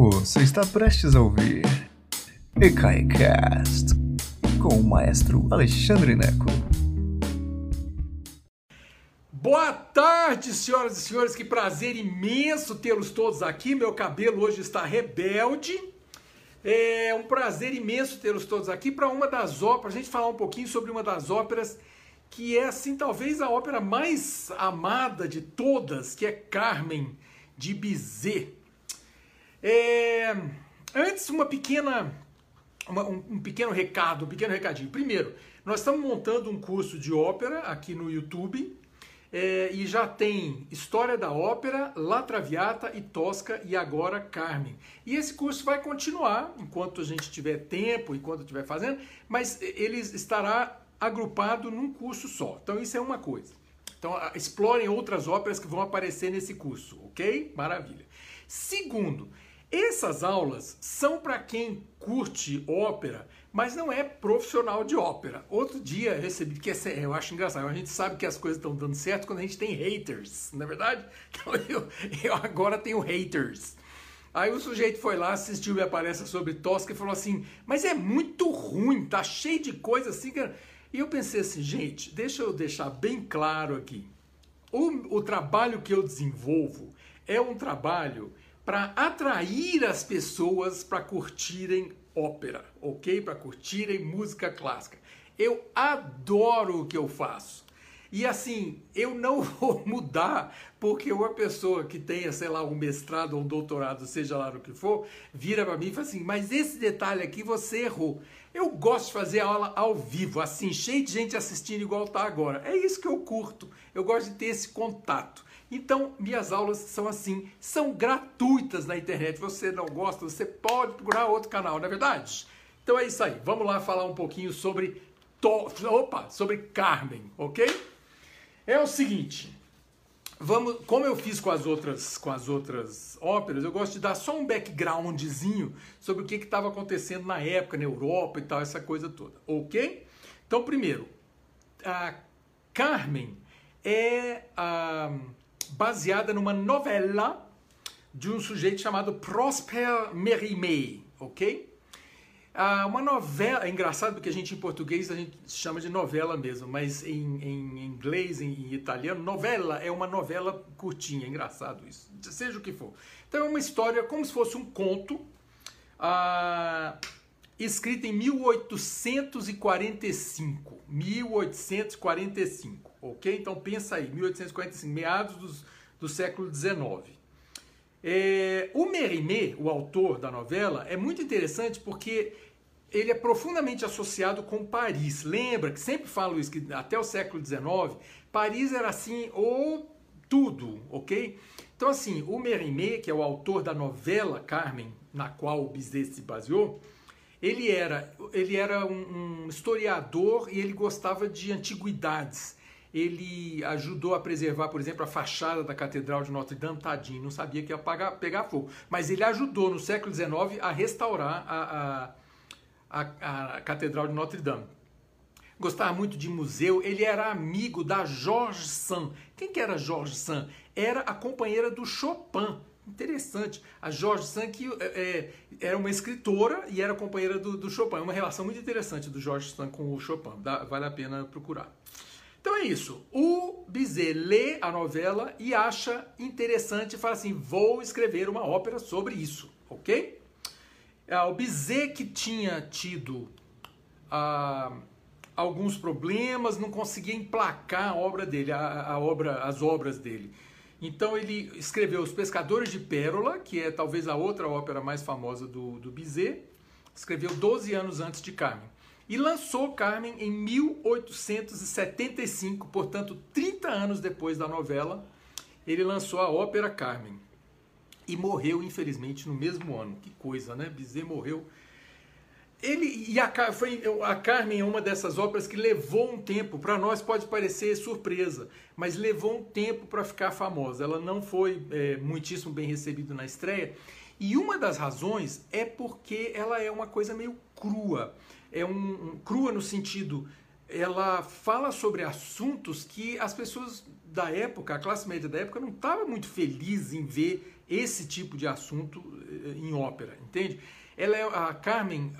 Você está prestes a ouvir EKAICAST com o maestro Alexandre Neco. Boa tarde, senhoras e senhores, que prazer imenso tê-los todos aqui. Meu cabelo hoje está rebelde. É um prazer imenso tê-los todos aqui para uma das óperas, a gente falar um pouquinho sobre uma das óperas que é, assim, talvez a ópera mais amada de todas, que é Carmen, de Bizet. É... Antes, uma pequena, uma, um, um pequeno recado, um pequeno recadinho. Primeiro, nós estamos montando um curso de ópera aqui no YouTube, é, e já tem História da Ópera, La Traviata e Tosca e agora Carmen. E esse curso vai continuar enquanto a gente tiver tempo, enquanto estiver fazendo, mas ele estará agrupado num curso só. Então isso é uma coisa. Então explorem outras óperas que vão aparecer nesse curso, ok? Maravilha. Segundo, essas aulas são para quem curte ópera, mas não é profissional de ópera. Outro dia eu recebi, que é, eu acho engraçado, a gente sabe que as coisas estão dando certo quando a gente tem haters, não é verdade? Então eu, eu agora tenho haters. Aí o sujeito foi lá, assistiu minha palestra sobre Tosca e falou assim: Mas é muito ruim, tá cheio de coisa assim. Que... E eu pensei assim, gente, deixa eu deixar bem claro aqui. O, o trabalho que eu desenvolvo é um trabalho para atrair as pessoas para curtirem ópera, ok? Para curtirem música clássica. Eu adoro o que eu faço. E assim, eu não vou mudar porque uma pessoa que tenha, sei lá, um mestrado ou um doutorado, seja lá no que for, vira para mim e fala assim: Mas esse detalhe aqui você errou. Eu gosto de fazer aula ao vivo, assim, cheio de gente assistindo igual está agora. É isso que eu curto. Eu gosto de ter esse contato. Então, minhas aulas são assim, são gratuitas na internet. Você não gosta, você pode procurar outro canal, não é verdade? Então é isso aí. Vamos lá falar um pouquinho sobre to... opa, sobre Carmen, OK? É o seguinte, vamos, como eu fiz com as outras com as outras óperas, eu gosto de dar só um backgroundzinho sobre o que estava acontecendo na época na Europa e tal, essa coisa toda, OK? Então, primeiro, a Carmen é a baseada numa novela de um sujeito chamado Prosper Mérimée, ok? Ah, uma novela, é engraçado porque a gente em português a gente chama de novela mesmo, mas em, em inglês, em, em, italiano, novela é uma novela curtinha, é engraçado isso, seja o que for. Então é uma história como se fosse um conto, ah, escrito em 1845, 1845 ok? Então pensa aí, 1845, meados dos, do século XIX. É, o Mérimée, o autor da novela, é muito interessante porque ele é profundamente associado com Paris. Lembra que sempre falo isso, que até o século XIX, Paris era assim, ou tudo, ok? Então assim, o Mérimée, que é o autor da novela Carmen, na qual o Bizet se baseou, ele era, ele era um, um historiador e ele gostava de antiguidades ele ajudou a preservar, por exemplo, a fachada da Catedral de Notre Dame, tadinho, não sabia que ia pagar, pegar fogo. Mas ele ajudou no século XIX a restaurar a, a, a, a Catedral de Notre Dame. Gostava muito de museu, ele era amigo da Georges Sand. Quem que era Georges Sand? Era a companheira do Chopin. Interessante. A Georges Sand que é, é, era uma escritora e era companheira do, do Chopin. É uma relação muito interessante do Georges Sand com o Chopin. Dá, vale a pena procurar. Então é isso. O Bizet lê a novela e acha interessante e fala assim: vou escrever uma ópera sobre isso, ok? É, o Bizet que tinha tido ah, alguns problemas, não conseguia emplacar a obra dele, a, a, obra, as obras dele. Então ele escreveu Os Pescadores de Pérola, que é talvez a outra ópera mais famosa do, do Bizet. Escreveu 12 anos antes de Carmen e lançou Carmen em 1875, portanto, 30 anos depois da novela, ele lançou a ópera Carmen. E morreu, infelizmente, no mesmo ano. Que coisa, né? Bizet morreu. Ele e a, foi, a Carmen é uma dessas óperas que levou um tempo, para nós pode parecer surpresa, mas levou um tempo para ficar famosa. Ela não foi é, muitíssimo bem recebida na estreia. E uma das razões é porque ela é uma coisa meio crua é um, um crua no sentido ela fala sobre assuntos que as pessoas da época, a classe média da época, não estava muito feliz em ver esse tipo de assunto eh, em ópera, entende? Ela é, a Carmen,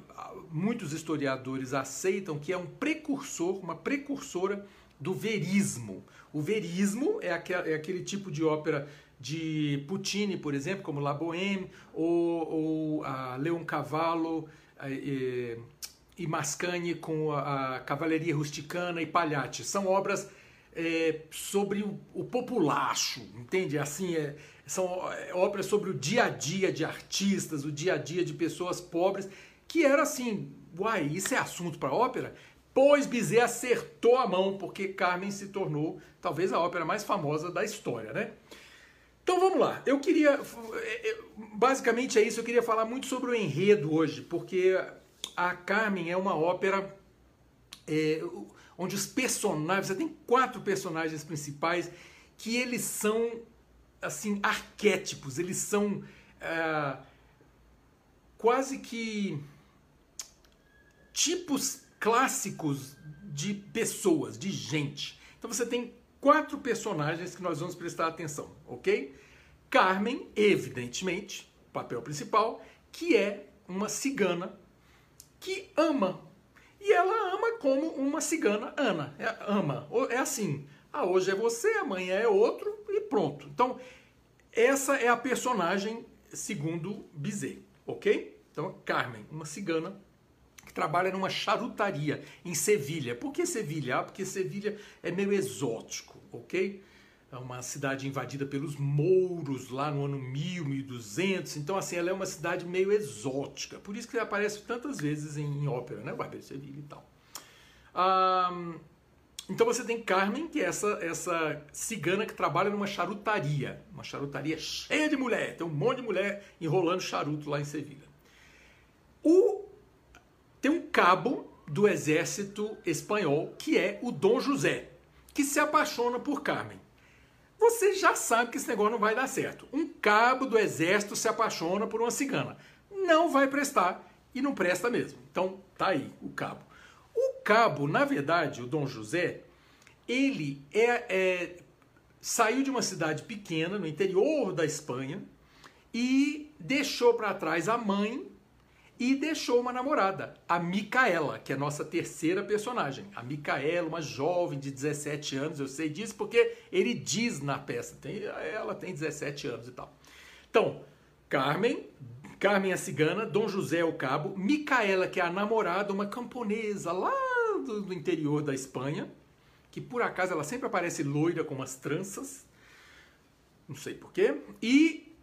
muitos historiadores aceitam que é um precursor, uma precursora do verismo. O verismo é aquele, é aquele tipo de ópera de Puccini, por exemplo, como La Bohème, ou, ou a Leon Cavallo e, Mascagni com a, a Cavalaria Rusticana e Pagliatti. São obras é, sobre o, o, populacho, entende? Assim, é, são é, obras sobre o dia a dia de artistas, o dia a dia de pessoas pobres, que era assim, uai, isso é assunto para ópera? Pois Bizet acertou a mão, porque Carmen se tornou talvez a ópera mais famosa da história, né? Então vamos lá. Eu queria. É, é, basicamente é isso. Eu queria falar muito sobre o enredo hoje, porque a Carmen é uma ópera é, onde os personagens. Você tem quatro personagens principais que eles são assim arquétipos. Eles são é, quase que tipos clássicos de pessoas, de gente. Então você tem quatro personagens que nós vamos prestar atenção, ok? Carmen, evidentemente, papel principal, que é uma cigana que ama. E ela ama como uma cigana Ana. É, ama. É assim. Ah, hoje é você, amanhã é outro e pronto. Então, essa é a personagem segundo Bizet, ok? Então, Carmen, uma cigana que trabalha numa charutaria em Sevilha. Por que Sevilha? Ah, porque Sevilha é meio exótico, ok? É uma cidade invadida pelos mouros lá no ano 1000, 1200. Então, assim, ela é uma cidade meio exótica. Por isso que aparece tantas vezes em, em ópera, né? Barbeiro de Sevilha e tal. Ah, então você tem Carmen, que é essa, essa cigana que trabalha numa charutaria. Uma charutaria cheia de mulher. Tem um monte de mulher enrolando charuto lá em Sevilha. O tem um cabo do exército espanhol que é o Dom José, que se apaixona por Carmen. Você já sabe que esse negócio não vai dar certo. Um cabo do exército se apaixona por uma cigana. Não vai prestar e não presta mesmo. Então tá aí o cabo. O cabo, na verdade, o Dom José, ele é, é saiu de uma cidade pequena no interior da Espanha e deixou para trás a mãe e deixou uma namorada, a Micaela, que é a nossa terceira personagem. A Micaela, uma jovem de 17 anos, eu sei disso porque ele diz na peça, tem, ela tem 17 anos e tal. Então, Carmen, Carmen a cigana, Dom José o cabo, Micaela, que é a namorada, uma camponesa lá do, do interior da Espanha, que por acaso ela sempre aparece loira com umas tranças, não sei porquê, e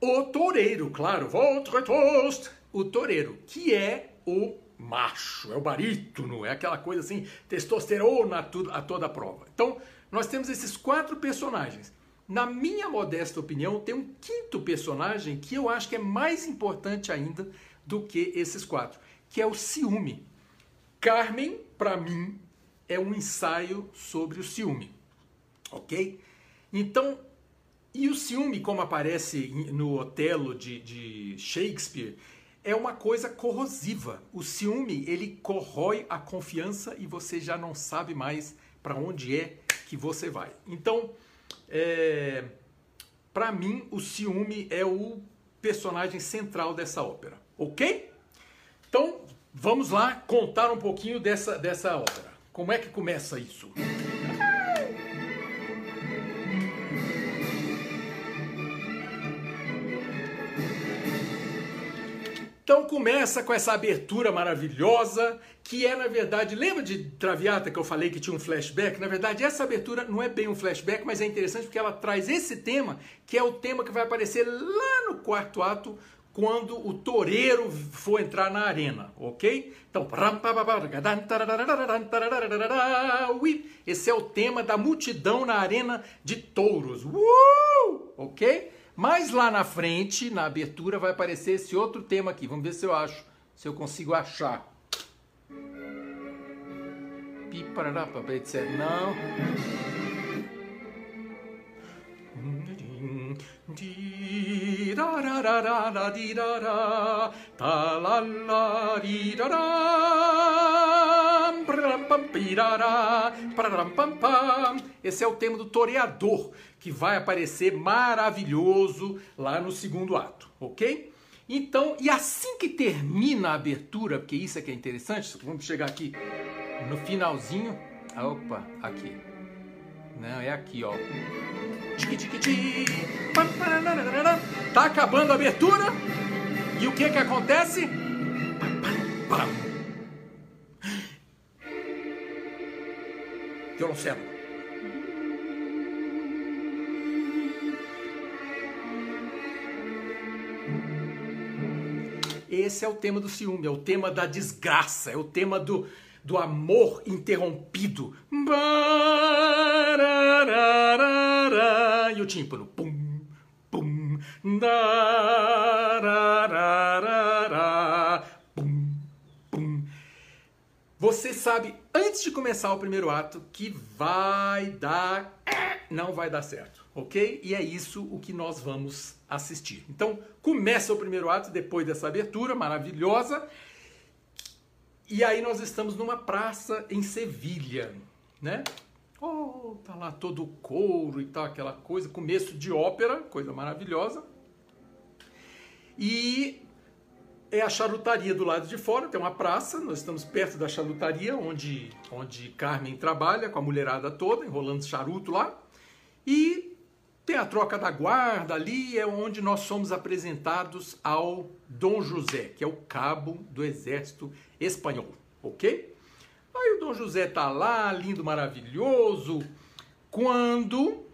o toureiro, claro, votre toast, o toureiro, que é o macho, é o barítono, é aquela coisa assim, testosterona a, tudo, a toda prova. Então, nós temos esses quatro personagens. Na minha modesta opinião, tem um quinto personagem que eu acho que é mais importante ainda do que esses quatro, que é o ciúme. Carmen, para mim, é um ensaio sobre o ciúme, ok? Então, e o ciúme, como aparece no Otelo de, de Shakespeare, é uma coisa corrosiva. O ciúme, ele corrói a confiança e você já não sabe mais para onde é que você vai. Então, é, para mim, o ciúme é o personagem central dessa ópera, ok? Então, vamos lá contar um pouquinho dessa, dessa ópera. Como é que começa isso? Então começa com essa abertura maravilhosa, que é na verdade, lembra de Traviata que eu falei que tinha um flashback? Na verdade, essa abertura não é bem um flashback, mas é interessante porque ela traz esse tema, que é o tema que vai aparecer lá no quarto ato, quando o toureiro for entrar na arena, ok? Então, esse é o tema da multidão na arena de touros, uh! ok? Mas lá na frente, na abertura, vai aparecer esse outro tema aqui. Vamos ver se eu acho, se eu consigo achar. Não. Tirararara, dirará, talalá, dirará, praram, pirará, praram, pam, pam. Esse é o tema do toreador, que vai aparecer maravilhoso lá no segundo ato, ok? Então, e assim que termina a abertura, porque isso é que é interessante, vamos chegar aqui no finalzinho. Opa, aqui. Não, é aqui, ó. Tá acabando a abertura. E o que que acontece? Violoncelo. Esse é o tema do ciúme, é o tema da desgraça, é o tema do, do amor interrompido. E o tímpano. Pum, pum, pum, pum. Você sabe, antes de começar o primeiro ato, que vai dar. Não vai dar certo, ok? E é isso o que nós vamos assistir. Então, começa o primeiro ato depois dessa abertura maravilhosa. E aí nós estamos numa praça em Sevilha, né? Oh, tá lá todo o couro e tal, aquela coisa, começo de ópera, coisa maravilhosa. E é a charutaria do lado de fora, tem uma praça, nós estamos perto da charutaria, onde, onde Carmen trabalha com a mulherada toda, enrolando charuto lá. E tem a troca da guarda ali, é onde nós somos apresentados ao Dom José, que é o cabo do exército espanhol, ok? Aí o Dom José tá lá, lindo, maravilhoso, quando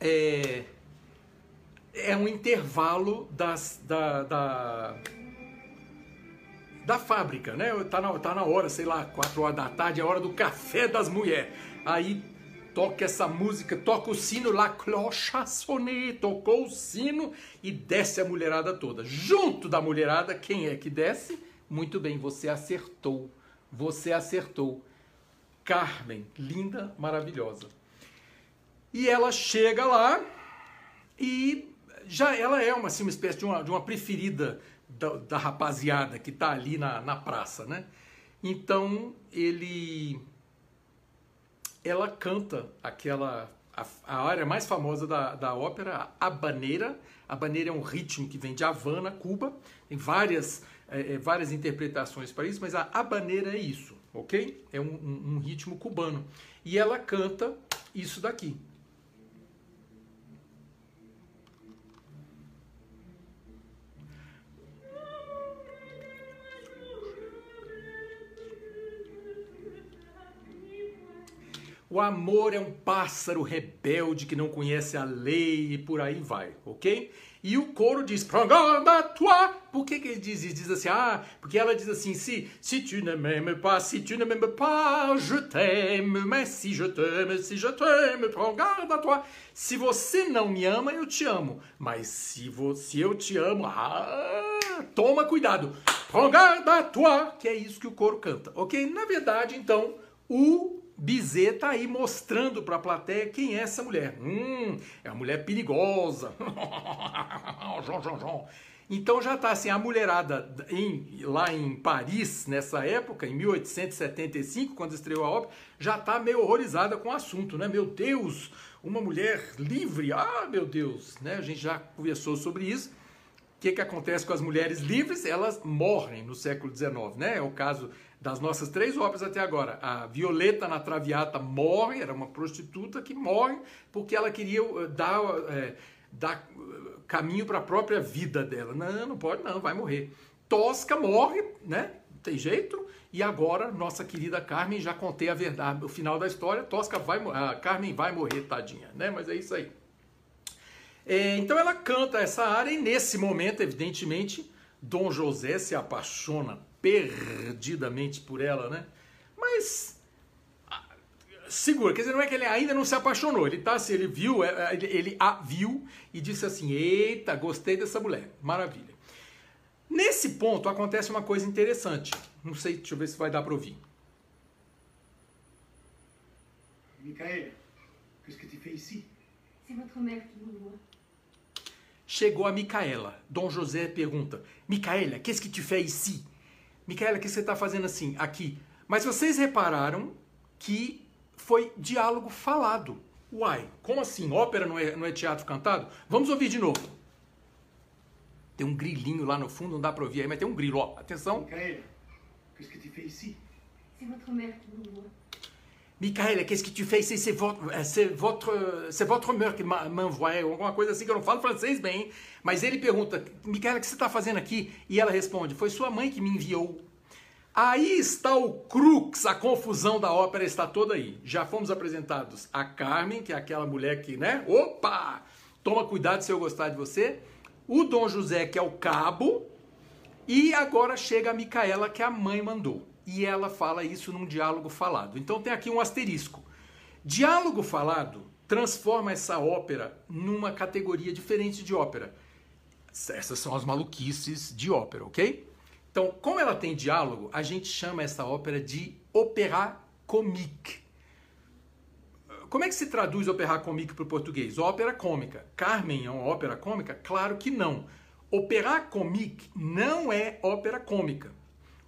é, é um intervalo das, da, da, da fábrica, né? Tá na, tá na hora, sei lá, 4 horas da tarde, é a hora do café das mulheres. Aí toca essa música, toca o sino lá, clocha sonné, tocou o sino e desce a mulherada toda. Junto da mulherada, quem é que desce? Muito bem, você acertou. Você acertou. Carmen, linda, maravilhosa. E ela chega lá e já ela é uma, assim, uma espécie de uma, de uma preferida da, da rapaziada que está ali na, na praça, né? Então ele ela canta aquela a, a área mais famosa da, da ópera, a Habaneira. A Habaneira é um ritmo que vem de Havana, Cuba. Tem várias, é, várias interpretações para isso, mas a Habaneira é isso, ok? É um, um, um ritmo cubano. E ela canta isso daqui. O amor é um pássaro rebelde que não conhece a lei e por aí vai, ok? E o coro diz, toi. Por que, que ele diz isso? Diz assim, ah, porque ela diz assim, si, si tu ne m'aimes pas, si tu ne m'aimes pas, je t'aime, mas si je t'aime, si je t'aime, prends à toi. Se você não me ama, eu te amo. Mas se, você, eu te amo, ah, toma cuidado. Prends à toi, que é isso que o coro canta, ok? Na verdade, então, o Bizet tá aí mostrando para a plateia quem é essa mulher. Hum, é uma mulher perigosa. Então já tá assim, a mulherada em, lá em Paris, nessa época, em 1875, quando estreou a ópera, já tá meio horrorizada com o assunto, né? Meu Deus, uma mulher livre, ah, meu Deus, né? A gente já conversou sobre isso. O que, que acontece com as mulheres livres? Elas morrem no século XIX, né? É o caso das nossas três óperas até agora, a Violeta na Traviata morre, era uma prostituta que morre porque ela queria eh, dar, é, dar eh, caminho para a própria vida dela. Não, não pode não, vai morrer. Tosca morre, né? Tem jeito. E agora, nossa querida Carmen, já contei a verdade, o final da história, Tosca vai a Carmen vai morrer, tadinha, né? Mas é isso aí. É, então ela canta essa área e nesse momento, evidentemente, Dom José se apaixona perdidamente por ela, né? Mas ah, segura, quer dizer, não é que ele ainda não se apaixonou, ele tá assim, ele viu, é, é, ele, a viu e disse assim: "Eita, gostei dessa mulher, maravilha". Nesse ponto acontece uma coisa interessante. Não sei, deixa eu ver se vai dar para ouvir. Michael, qu'est-ce que tu fais ici C'est votre mère qui m'envoie. chegou a Micaela. Dom José pergunta: Micaela, qu'est-ce que tu fais ici? Micaela, o que você está fazendo assim, aqui? Mas vocês repararam que foi diálogo falado. Uai, como assim? Ópera não é, não é teatro cantado? Vamos ouvir de novo. Tem um grilinho lá no fundo, não dá para ouvir aí, mas tem um grilo, ó. Atenção. Michael, qu'est-ce que tu fais ici C'est votre mère qui. Micaela, qu'est-ce que tu fais ici? C'est votre, c'est votre, c'est votre mère que m'envoie. Alguma coisa assim que eu não falo francês bem. Mas ele pergunta, Micaela, o que você está fazendo aqui? E ela responde, foi sua mãe que me enviou. Aí está o crux, a confusão da ópera está toda aí. Já fomos apresentados a Carmen, que é aquela mulher que, né? Opa! Toma cuidado se eu gostar de você. O Dom José, que é o cabo. E agora chega a Micaela, que a mãe mandou. E ela fala isso num diálogo falado. Então tem aqui um asterisco. Diálogo falado transforma essa ópera numa categoria diferente de ópera. Essas são as maluquices de ópera, ok? Então, como ela tem diálogo, a gente chama essa ópera de opéra comique. Como é que se traduz opéra comique para o português? Ópera cômica. Carmen é uma ópera cômica? Claro que não. Opéra comique não é ópera cômica.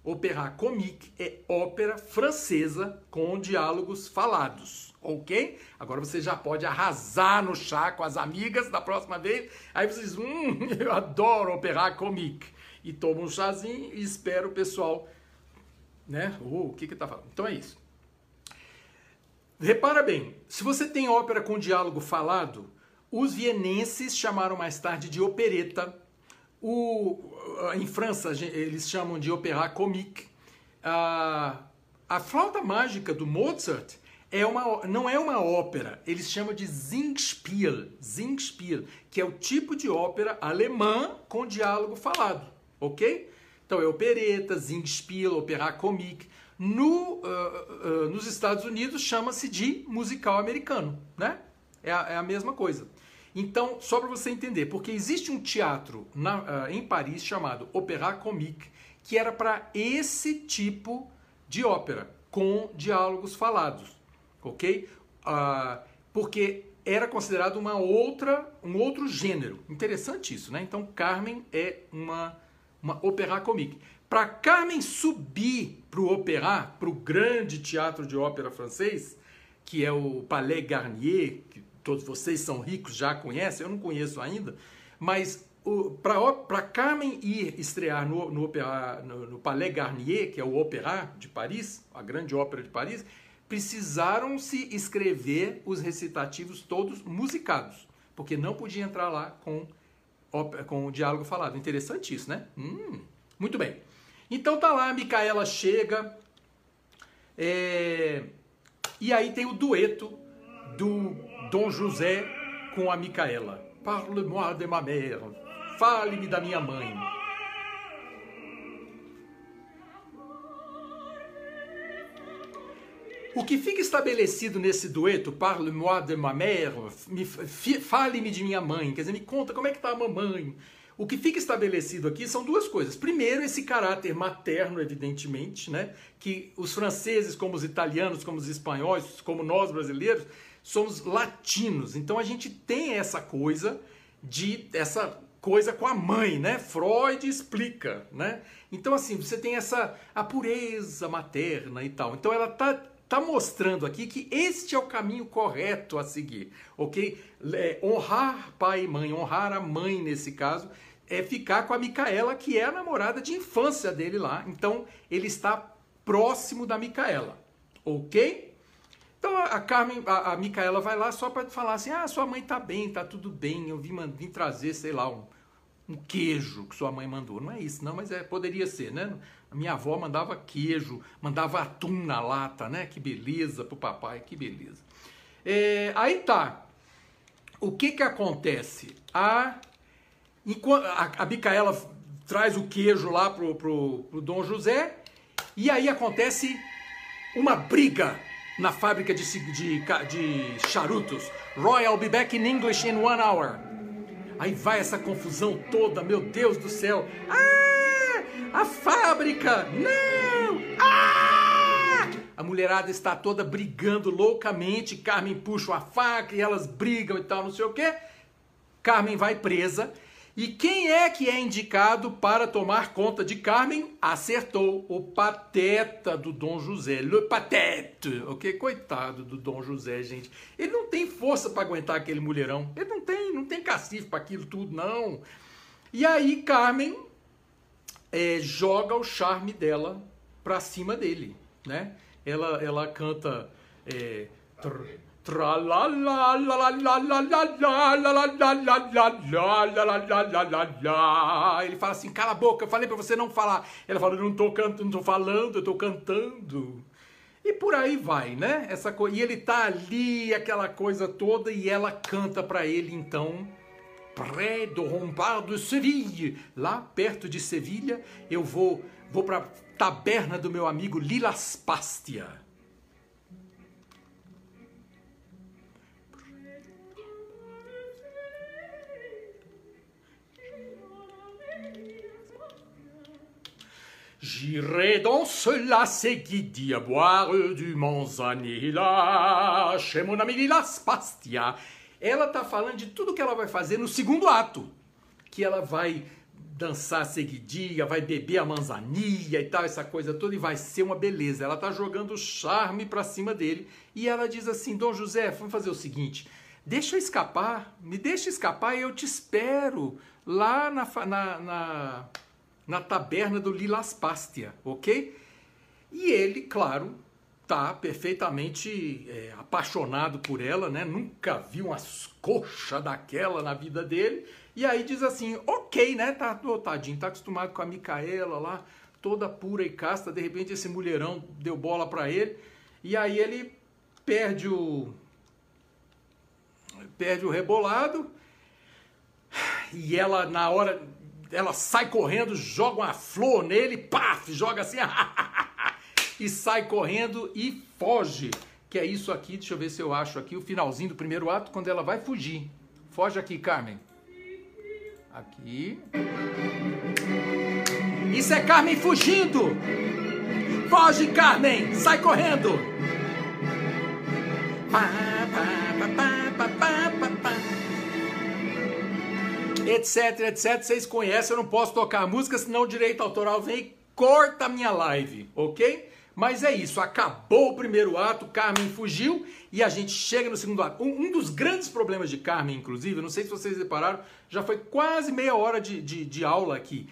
Opéra comique é ópera francesa com diálogos falados, ok? Agora você já pode arrasar no chá com as amigas da próxima vez. Aí vocês, hum, eu adoro opéra comique. E toma um chazinho e espera o pessoal, né? Uh, o que que tá falando? Então é isso. Repara bem, se você tem ópera com diálogo falado, os vienenses chamaram mais tarde de opereta. O, em França, eles chamam de opéra comique. A, a flauta mágica do Mozart é uma, não é uma ópera, eles chamam de Singspiel, Singspiel, que é o tipo de ópera alemã com diálogo falado, ok? Então é opereta, Singspiel, opéra comique. No, uh, uh, nos Estados Unidos chama-se de musical americano, né? É a, é a mesma coisa. Então, só para você entender, porque existe um teatro na, uh, em Paris chamado Opéra Comique, que era para esse tipo de ópera, com diálogos falados, ok? porque era considerado uma outra, um outro gênero. Interessante isso, né? Então, Carmen é uma, uma Opéra Comique. Para Carmen subir para o opéra, para o grande teatro de ópera francês, que é o Palais Garnier, que todos vocês são ricos, já conhecem, eu não conheço ainda, mas para Carmen ir estrear no, no, no, no, Palais Garnier, que é o Opéra de Paris, a grande ópera de Paris, precisaram se escrever os recitativos todos musicados, porque não podia entrar lá com, com o diálogo falado. Interessante isso, né? Hum, muito bem. Então tá lá, a Micaela chega, é, e aí tem o dueto do Dom José com a Micaela. Parle-moi de ma mère. Fale-me da minha mãe. O que fica estabelecido nesse dueto, Parle-moi de ma mère, fale-me de minha mãe, quer dizer, me conta como é que tá a mamãe. O que fica estabelecido aqui são duas coisas. Primeiro, esse caráter materno, evidentemente, né? que os franceses, como os italianos, como os espanhóis, como nós brasileiros, somos latinos. Então a gente tem essa coisa de essa coisa com a mãe, né? Freud explica, né? Então assim, você tem essa a pureza materna e tal. Então ela tá tá mostrando aqui que este é o caminho correto a seguir, ok? É, honrar pai e mãe, honrar a mãe nesse caso, é ficar com a Micaela, que é a namorada de infância dele lá. Então ele está próximo da Micaela, ok? Então a Carmen, a, a Micaela vai lá só para falar assim: ah, sua mãe tá bem, tá tudo bem, eu vim, vim trazer, sei lá, um, um queijo que sua mãe mandou. Não é isso, não, mas é, poderia ser, né? A minha avó mandava queijo, mandava atum na lata, né? Que beleza pro papai, que beleza. É, aí tá. O que que acontece? A, a, a Micaela traz o queijo lá pro, pro, pro Dom José e aí acontece uma briga na fábrica de, de, de charutos. Roy, I'll be back in English in one hour. Aí vai essa confusão toda, meu Deus do céu. Ah! A fábrica! Não! Ah! A mulherada está toda brigando loucamente. Carmen puxa a faca e elas brigam e tal, não sei o quê. Carmen vai presa. E quem é que é indicado para tomar conta de Carmen? Acertou, o pateta do Dom José, le patete, ok? Coitado do Dom José, gente. Ele não tem força para aguentar aquele mulherão. Ele não tem, não tem cacife para aquilo tudo, não. E aí Carmen é, joga o charme dela para cima dele, né? Ela, ela canta é, ele fala assim, cala a boca, eu falei para você não falar. Ela fala, não tô cantando, não tô falando, eu tô cantando. E por aí vai, né? Essa co... E ele tá ali, aquela coisa toda, e ela canta para ele, então, près do Rompard de Seville, lá perto de Sevilha, eu vou, vou para taberna do meu amigo Lilas Pastia. J'irai dans cela seguidi à boire du manzanilla chez mon ami Lilas Pastia. Ela tá falando de tudo que ela vai fazer no segundo ato. Que ela vai dançar seguidinha, vai beber a manzanilla e tal, essa coisa toda, e vai ser uma beleza. Ela tá jogando charme pra cima dele. E ela diz assim: Dom José, vamos fazer o seguinte. Deixa eu escapar, me deixa escapar e eu te espero lá na, na, na na taberna do Lilas Pastia, ok? E ele, claro, tá perfeitamente é, apaixonado por ela, né? Nunca viu umas coxas daquela na vida dele. E aí diz assim, ok, né? Tá, tadinho, tá acostumado com a Micaela lá, toda pura e casta. De repente esse mulherão deu bola para ele. E aí ele perde o... Perde o rebolado. E ela, na hora ela sai correndo, joga uma flor nele, paf, joga assim, e sai correndo e foge. Que é isso aqui, deixa eu ver se eu acho aqui, o finalzinho do primeiro ato, quando ela vai fugir. Foge aqui, Carmen. Aqui. Isso é Carmen fugindo! Foge, Carmen! Sai correndo! Pá, pá, etc, etc. Vocês conhecem, eu não posso tocar a música, senão o direito autoral vem e corta a minha live, ok? Mas é isso, acabou o primeiro ato, Carmen fugiu e a gente chega no segundo ato. Um, um dos grandes problemas de Carmen, inclusive, não sei se vocês repararam, já foi quase meia hora de, de, de aula aqui.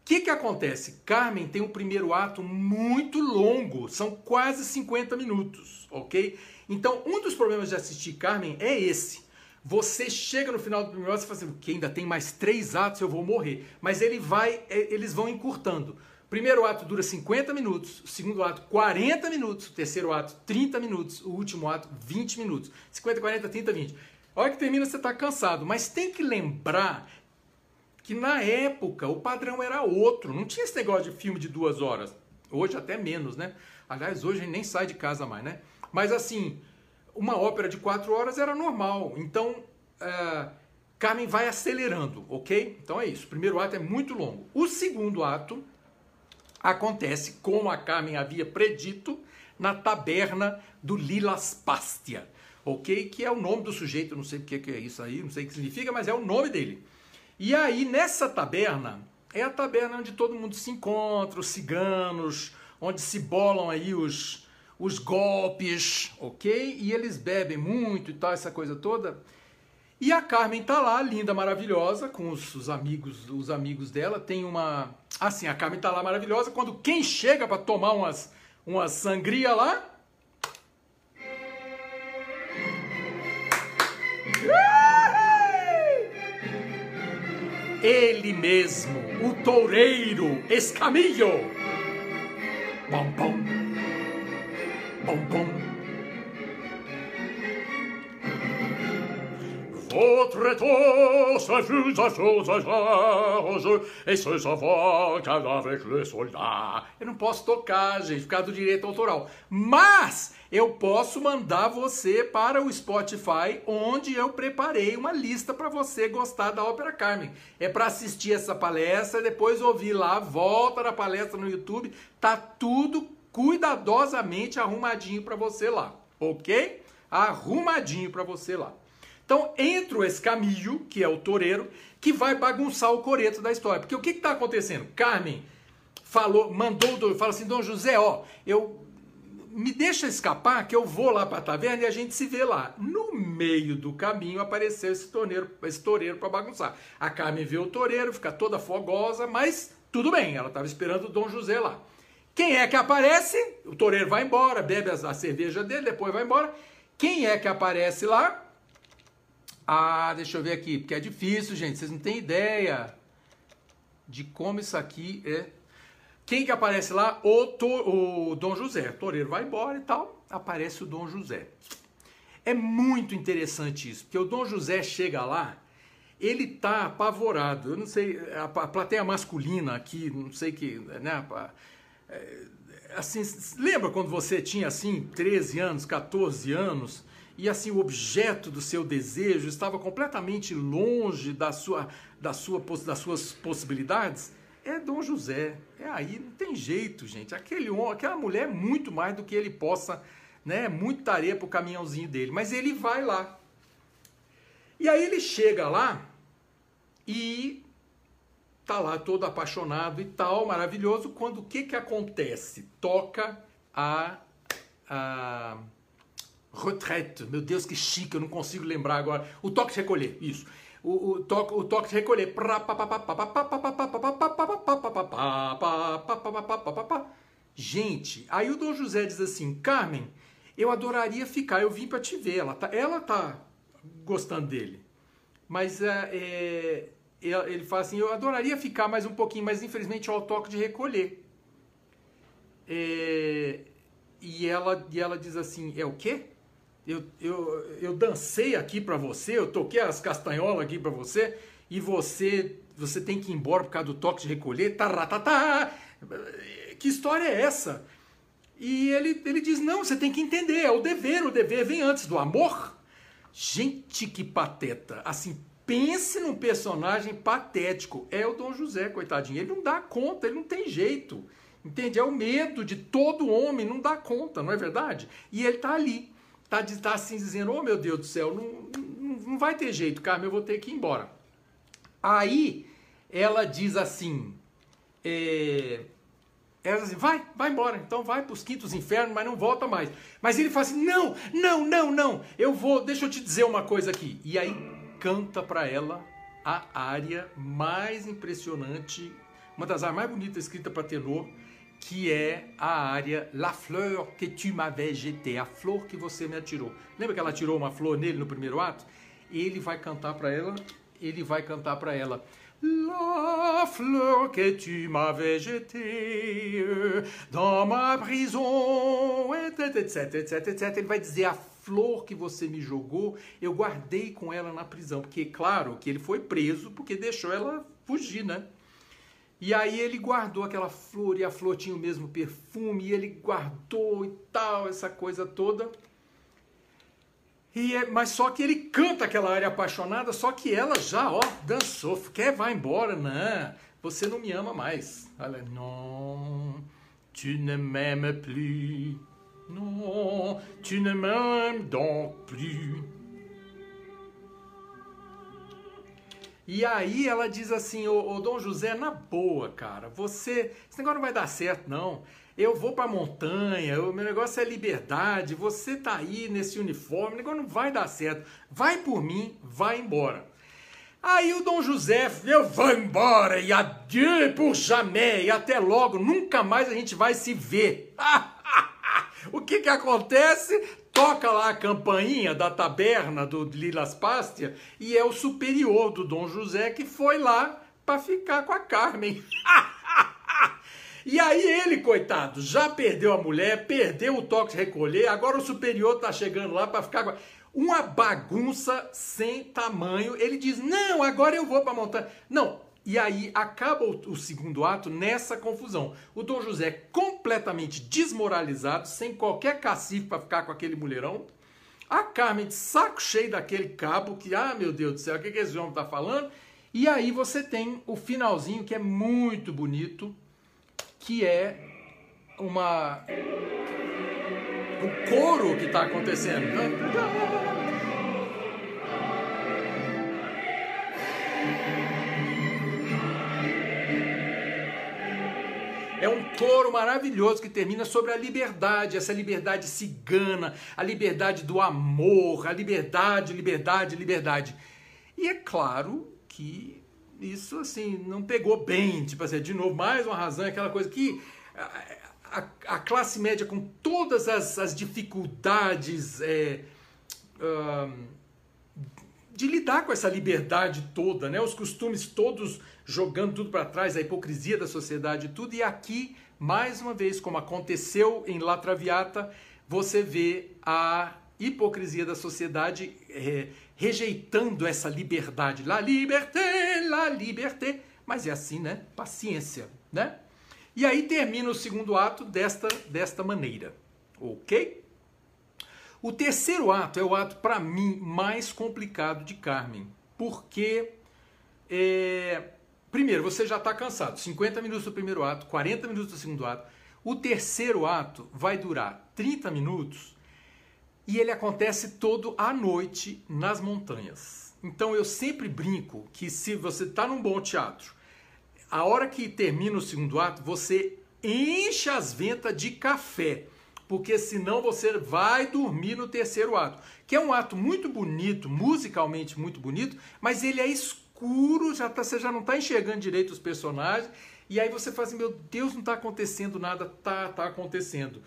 O que, que acontece? Carmen tem um primeiro ato muito longo, são quase 50 minutos, ok? Então, um dos problemas de assistir Carmen é esse. Você chega no final do primeiro ato e fala assim, que ainda tem mais três atos, eu vou morrer. Mas ele vai, é, eles vão encurtando. O primeiro ato dura 50 minutos, o segundo ato 40 minutos, o terceiro ato 30 minutos, o último ato 20 minutos. 50, 40, 30, 20. A hora que termina você está cansado, mas tem que lembrar que na época o padrão era outro, não tinha esse negócio de filme de duas horas. Hoje até menos, né? Aliás, hoje a gente nem sai de casa mais, né? Mas assim, uma ópera de quatro horas era normal. Então, é, Carmen vai acelerando, ok? Então é isso. O primeiro ato é muito longo. O segundo ato acontece, como a Carmen havia predito, na taberna do Lilas Pastia, ok? Que é o nome do sujeito, não sei o que é isso aí, não sei o que significa, mas é o nome dele. E aí, nessa taberna, é a taberna onde todo mundo se encontra, os ciganos, onde se bolam aí os, os golpes, ok? E eles bebem muito e tal, essa coisa toda. E a Carmen tá lá, linda, maravilhosa, com os, os amigos, os amigos dela. Tem uma, assim, a Carmen tá lá maravilhosa. Quando quem chega para tomar umas, uma sangria lá, ele mesmo, o toureiro Escamillo. Bom, bom. Bom, bom. Votre tosse fut à chose à et se s'avoca avec le soldat. Eu não posso tocar, gente, por causa do direito autoral. Mas eu posso mandar você para o Spotify, onde eu preparei uma lista para você gostar da Ópera Carmen. É para assistir essa palestra, depois ouvir lá, volta da palestra no YouTube, tá tudo cuidadosamente arrumadinho para você lá, ok? Arrumadinho para você lá. Então entra o escamilho, que é o toureiro, que vai bagunçar o coreto da história. Porque o que está acontecendo? Carmen falou, mandou, fala assim, Dom José, ó, eu me deixa escapar que eu vou lá para a taverna e a gente se vê lá. No meio do caminho apareceu esse toureiro, esse toureiro para bagunçar. A Carmen vê o toureiro, fica toda fogosa, mas tudo bem, ela estava esperando o Dom José lá. Quem é que aparece? O toureiro vai embora, bebe a, cerveja dele, depois vai embora. Quem é que aparece lá? Ah, deixa eu ver aqui, porque é difícil, gente, vocês não têm ideia de como isso aqui é quem que aparece lá? O, to, o Dom José. O toureiro vai embora e tal, aparece o Dom José. É muito interessante isso, porque o Dom José chega lá, ele tá apavorado. Eu não sei, a plateia masculina aqui, não sei que, né? É, assim, lembra quando você tinha assim 13 anos, 14 anos? e assim o objeto do seu desejo estava completamente longe da sua, da sua, das suas possibilidades, é Dom José. É aí, não tem jeito, gente. Aquele aquela mulher é muito mais do que ele possa, né? Muito tarefa pro caminhãozinho dele. Mas ele vai lá. E aí ele chega lá e tá lá todo apaixonado e tal, maravilhoso. Quando o que que acontece? Toca a, a retraite. Meu Deus, que chique, eu não consigo lembrar agora. O toque de recolher, isso o, o, toque, o toque de recolher. Gente, aí o Dom José diz assim: Carmen, eu adoraria ficar, eu vim para te ver. Ela tá, ela tá gostando dele. Mas é, ele fala assim: eu adoraria ficar mais um pouquinho, mas infelizmente é o toque de recolher. É, e, ela, e ela diz assim: é o quê? eu, eu, eu dancei aqui para você, eu toquei as castanholas aqui para você, e você você tem que ir embora por causa do toque de recolher, taratata. Que história é essa? E ele, ele diz: não, você tem que entender, é o dever, o dever vem antes do amor. Gente, que pateta! Assim, pense num personagem patético. É o Dom José, coitadinho. Ele não dá conta, ele não tem jeito. Entende? É o medo de todo homem, não dá conta, não é verdade? E ele tá ali tá, tá assim dizendo, oh meu Deus do céu, não, não, não vai ter jeito, Carmen, eu vou ter que ir embora. Aí ela diz assim, é, ela diz assim, vai, vai embora, então vai para os quintos infernos, mas não volta mais. Mas ele fala assim, não, não, não, não, eu vou, deixa eu te dizer uma coisa aqui. E aí canta para ela a área mais impressionante, uma das áreas mais bonitas escrita para tenor, que é a área La fleur que tu m'avais jeté, a flor que você me atirou. Lembra que ela tirou uma flor nele no primeiro ato? Ele vai cantar para ela, ele vai cantar para ela. La fleur que tu m'avais jeté dans ma prison, etc, etc, etc. Ele vai dizer a flor que você me jogou, eu guardei com ela na prisão. Porque, claro, que ele foi preso porque deixou ela fugir, né? E aí ele guardou aquela flor e a flor tinha o mesmo perfume e ele guardou e tal, essa coisa toda. E é, mas só que ele canta aquela área apaixonada, só que ela já, ó, dançou, quer vai embora, não, você não me ama mais. Ela, non, tu ne m'aimes plus, non, tu ne m'aimes donc plus. E aí ela diz assim, ô, ô, Dom José, na boa, cara, você, esse negócio não vai dar certo, não. Eu vou pra montanha, o meu negócio é liberdade, você tá aí nesse uniforme, o negócio não vai dar certo. Vai por mim, vai embora. Aí o Dom José, eu vou embora, e adieu por jamais, e até logo, nunca mais a gente vai se ver. o que que acontece? toca lá a campainha da taberna do Lilas Pastia e é o superior do Dom José que foi lá para ficar com a Carmen. e aí ele, coitado, já perdeu a mulher, perdeu o toque de recolher, agora o superior tá chegando lá para ficar uma bagunça sem tamanho. Ele diz: "Não, agora eu vou para montar". Não, e aí acaba o, o, segundo ato nessa confusão. O Dom José completamente desmoralizado, sem qualquer cacife para ficar com aquele mulherão. A Carmen de saco cheio daquele cabo, que, ah, meu Deus do céu, o que, que esse homem está falando? E aí você tem o finalzinho que é muito bonito, que é uma o coro que está acontecendo. Então, é um coro maravilhoso que termina sobre a liberdade, essa liberdade cigana, a liberdade do amor, a liberdade, liberdade, liberdade. E é claro que isso assim não pegou bem, tipo assim, de novo, mais uma razão, aquela coisa que a, a, a classe média com todas as, as dificuldades é, de lidar com essa liberdade toda, né? Os costumes todos jogando tudo para trás, a hipocrisia da sociedade, tudo. E aqui, mais uma vez, como aconteceu em La Traviata, você vê a hipocrisia da sociedade é, rejeitando essa liberdade. La liberté, la liberté. Mas é assim, né? Paciência, né? E aí termina o segundo ato desta, desta maneira, ok? O terceiro ato é o ato, para mim, mais complicado de Carmen. Porque, é, primeiro, você já está cansado. 50 minutos do primeiro ato, 40 minutos do segundo ato. O terceiro ato vai durar 30 minutos e ele acontece todo à noite nas montanhas. Então eu sempre brinco que se você está num bom teatro, a hora que termina o segundo ato, você enche as ventas de café porque senão você vai dormir no terceiro ato, que é um ato muito bonito, musicalmente muito bonito, mas ele é escuro, já tá, você já não está enxergando direito os personagens, e aí você fala assim, meu Deus, não está acontecendo nada, tá, tá acontecendo.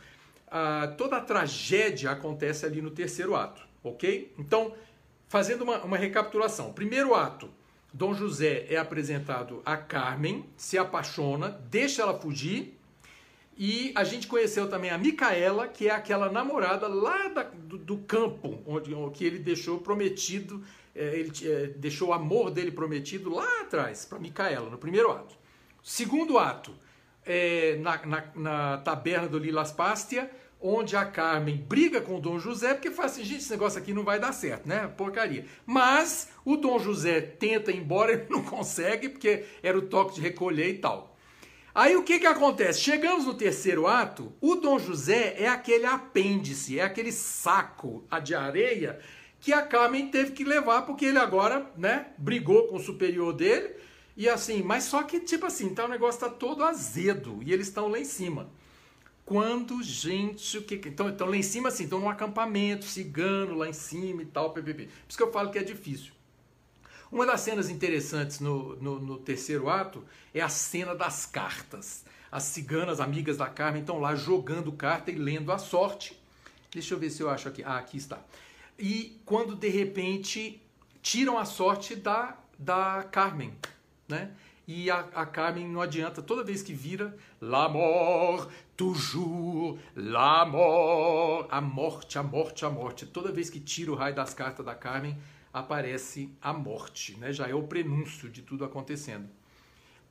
Ah, toda a tragédia acontece ali no terceiro ato, ok? Então, fazendo uma, uma recapitulação. Primeiro ato, Dom José é apresentado a Carmen, se apaixona, deixa ela fugir, e a gente conheceu também a Micaela, que é aquela namorada lá da, do, do, campo, onde que ele deixou prometido, é, ele é, deixou o amor dele prometido lá atrás, para Micaela, no primeiro ato. Segundo ato, é, na, na, na, taberna do Lilas Pastia, onde a Carmen briga com o Dom José, porque fala assim, gente, esse negócio aqui não vai dar certo, né? Porcaria. Mas o Dom José tenta ir embora, ele não consegue, porque era o toque de recolher e tal. Aí o que, que acontece? Chegamos no terceiro ato, o Dom José é aquele apêndice, é aquele saco de areia que a Carmen teve que levar porque ele agora, né, brigou com o superior dele e assim, mas só que tipo assim, tá o negócio tá todo azedo e eles estão lá em cima. Quando, gente, o que então, então lá em cima assim, estão num acampamento cigano lá em cima e tal, ppp. Por isso que eu falo que é difícil. Uma das cenas interessantes no, no, no, terceiro ato é a cena das cartas. As ciganas, amigas da Carmen, estão lá jogando carta e lendo a sorte. Deixa eu ver se eu acho aqui. Ah, aqui está. E quando de repente tiram a sorte da, da Carmen, né? E a, a Carmen não adianta, toda vez que vira, la mort, toujours, la mort, a morte, a morte, a morte. Toda vez que tira o raio das cartas da Carmen, aparece a morte, né? já é o prenúncio de tudo acontecendo.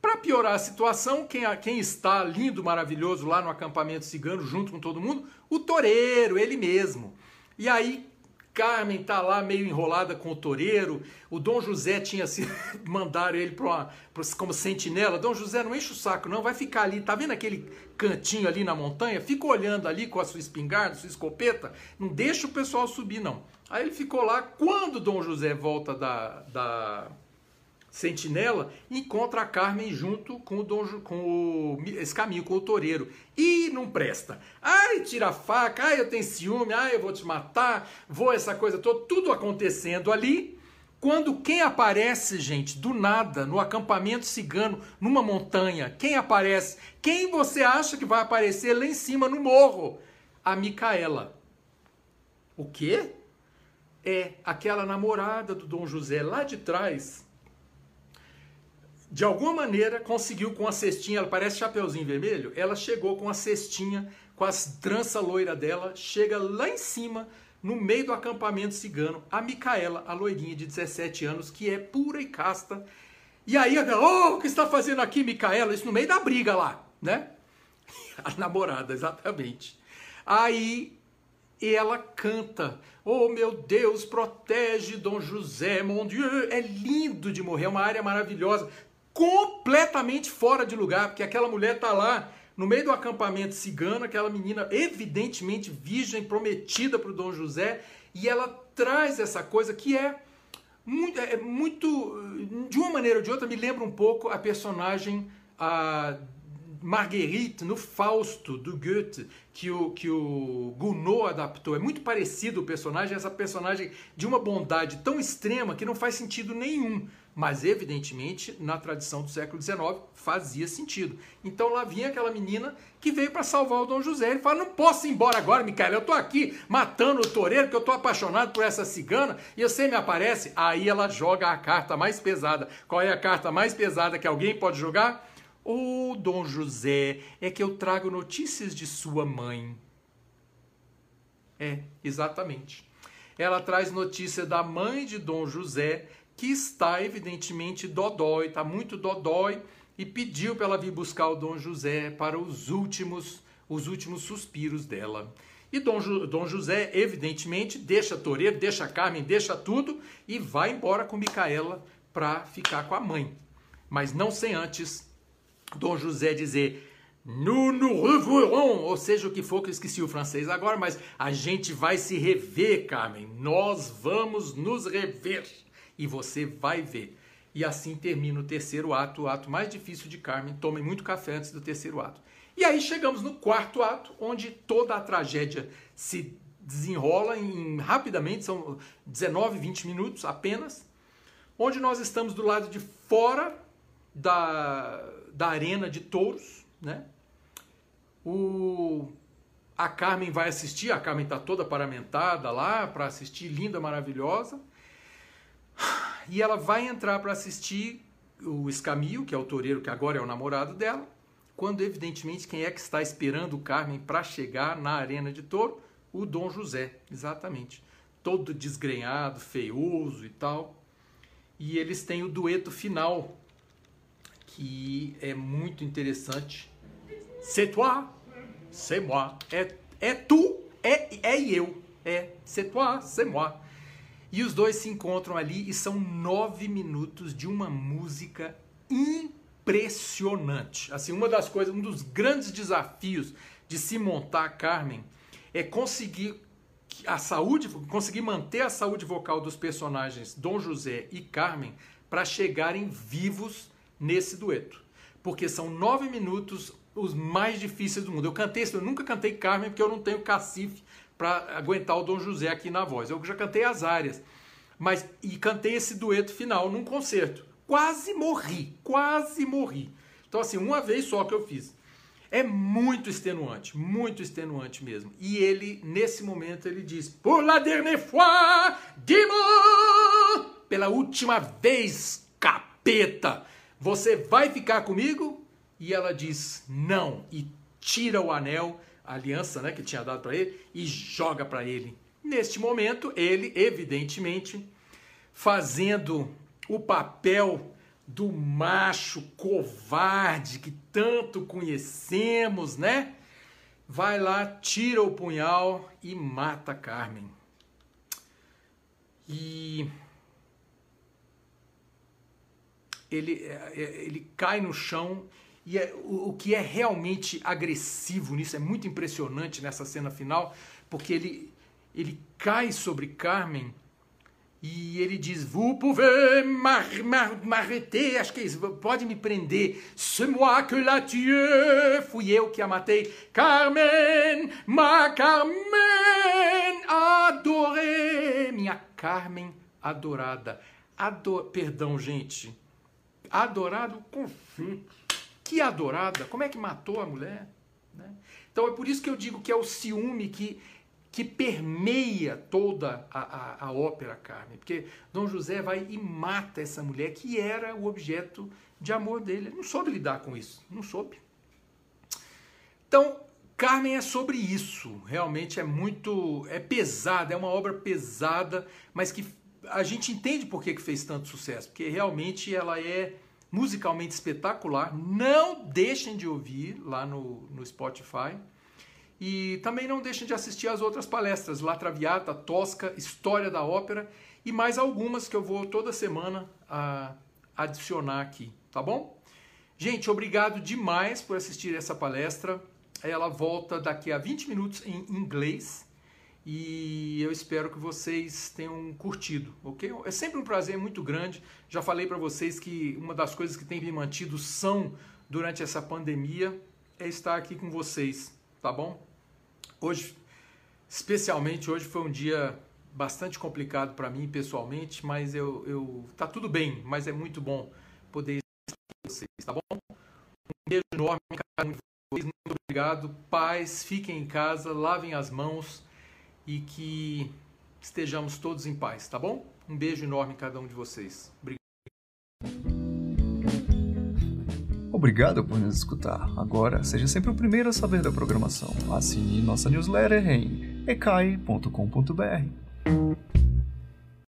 Para piorar a situação, quem, quem, está lindo, maravilhoso lá no acampamento cigano, junto com todo mundo? O toureiro, ele mesmo. E aí, Carmen tá lá meio enrolada com o toureiro. O Dom José tinha se mandado ele para como sentinela. Dom José, não enche o saco, não, vai ficar ali. Tá vendo aquele cantinho ali na montanha? Fica olhando ali com a sua espingarda, sua escopeta. Não deixa o pessoal subir, não. Aí ele ficou lá. Quando Dom José volta da, da sentinela, encontra a Carmen junto com o, Dom, com o esse caminho, com o toureiro. E não presta. Ai, tira a faca, ai, eu tenho ciúme, ai, eu vou te matar, vou essa coisa toda, tudo acontecendo ali. Quando quem aparece, gente, do nada, no acampamento cigano, numa montanha, quem aparece? Quem você acha que vai aparecer lá em cima no morro? A Micaela. O quê? é aquela namorada do Dom José lá de trás. De alguma maneira conseguiu com a cestinha, ela parece chapeuzinho vermelho, ela chegou com a cestinha, com as tranças loira dela, chega lá em cima, no meio do acampamento cigano, a Micaela, a loirinha de 17 anos, que é pura e casta. E aí, oh, o que está fazendo aqui, Micaela? Isso no meio da briga lá, né? A namorada, exatamente. Aí ela canta Oh meu Deus, protege Dom José, mon Dieu. É lindo de morrer, é uma área maravilhosa, completamente fora de lugar, porque aquela mulher tá lá no meio do acampamento cigano, aquela menina evidentemente virgem, prometida para o Dom José, e ela traz essa coisa que é muito, é muito, de uma maneira ou de outra, me lembra um pouco a personagem a, Marguerite no Fausto do Goethe, que o, que o Gounod adaptou. É muito parecido o personagem, essa personagem de uma bondade tão extrema que não faz sentido nenhum. Mas, evidentemente, na tradição do século XIX, fazia sentido. Então lá vinha aquela menina que veio para salvar o Dom José. Ele fala: Não posso ir embora agora, Micaela. Eu estou aqui matando o toureiro, que eu estou apaixonado por essa cigana, e você me aparece. Aí ela joga a carta mais pesada. Qual é a carta mais pesada que alguém pode jogar? Ô, oh, Dom José, é que eu trago notícias de sua mãe. É, exatamente. Ela traz notícia da mãe de Dom José, que está evidentemente dodói, está muito dodói, e pediu para ela vir buscar o Dom José para os últimos, os últimos suspiros dela. E Dom, Dom José, evidentemente, deixa Toreiro, deixa Carmen, deixa tudo e vai embora com Micaela para ficar com a mãe. Mas não sem antes Dom José dizer nous nous reverrons, ou seja, o que for que eu esqueci o francês agora, mas a gente vai se rever, Carmen. Nós vamos nos rever e você vai ver. E assim termina o terceiro ato, o ato mais difícil de Carmen. Tomem muito café antes do terceiro ato. E aí chegamos no quarto ato, onde toda a tragédia se desenrola em rapidamente, são 19, 20 minutos apenas, onde nós estamos do lado de fora da, da arena de touros, né? O, a Carmen vai assistir, a Carmen está toda paramentada lá para assistir, linda, maravilhosa. E ela vai entrar para assistir o Escamil, que é o toureiro que agora é o namorado dela, quando evidentemente quem é que está esperando o Carmen para chegar na arena de touro? O Dom José, exatamente. Todo desgrenhado, feioso e tal. E eles têm o dueto final, que é muito interessante. C'est toi, c'est moi. É, é tu, é, é eu. É c'est toi, c'est moi. E os dois se encontram ali e são nove minutos de uma música impressionante. Assim, uma das coisas, um dos grandes desafios de se montar Carmen é conseguir a saúde, conseguir manter a saúde vocal dos personagens Dom José e Carmen para chegarem vivos nesse dueto. Porque são nove minutos os mais difíceis do mundo. Eu cantei eu nunca cantei Carmen porque eu não tenho cacife para aguentar o Dom José aqui na voz. Eu já cantei as áreas, mas e cantei esse dueto final num concerto. Quase morri, quase morri. Então assim, uma vez só que eu fiz. É muito extenuante, muito extenuante mesmo. E ele, nesse momento, ele diz: Pour la dernière fois, dis Pela última vez, capeta! Você vai ficar comigo? E ela diz não e tira o anel, aliança, né, que tinha dado para ele e joga para ele. Neste momento, ele, evidentemente, fazendo o papel do macho covarde que tanto conhecemos, né? Vai lá, tira o punhal e mata Carmen. E ele, é, é, ele cai no chão e é, o, o, que é realmente agressivo nisso, é muito impressionante nessa cena final, porque ele, ele cai sobre Carmen e ele diz: Vous pouvez m'arrêter, acho que é isso, pode me prender. C'est moi que la tué, fui eu que a matei. Carmen, ma Carmen adorée, minha Carmen adorada. Ador... Perdão, gente Adorado confete. Que adorada! Como é que matou a mulher? Né? Então é por isso que eu digo que é o ciúme que, que permeia toda a, a, a ópera Carmen. Porque Dom José vai e mata essa mulher que era o objeto de amor dele. Ele não soube lidar com isso. Não soube. Então, Carmen é sobre isso. Realmente é muito. É pesada, é uma obra pesada, mas que a gente entende por que, que fez tanto sucesso, porque realmente ela é musicalmente espetacular. Não deixem de ouvir lá no, no Spotify. E também não deixem de assistir às outras palestras, La Traviata, Tosca, História da Ópera e mais algumas que eu vou toda semana a, adicionar aqui, tá bom? Gente, obrigado demais por assistir essa palestra. Ela volta daqui a 20 minutos em inglês e eu espero que vocês tenham curtido, ok? É sempre um prazer muito grande. Já falei para vocês que uma das coisas que tem me mantido são durante essa pandemia é estar aqui com vocês, tá bom? Hoje, especialmente hoje foi um dia bastante complicado para mim pessoalmente, mas eu, eu tá tudo bem, mas é muito bom poder estar com vocês, tá bom? Um beijo enorme cada um de vocês, muito obrigado. Paz, fiquem em casa, lavem as mãos e que estejamos todos em paz, tá bom? Um beijo enorme a cada um de vocês. Obrigado. Obrigado por nos escutar. Agora, seja sempre o primeiro a saber da programação. Assine nossa newsletter em ecai.com.br.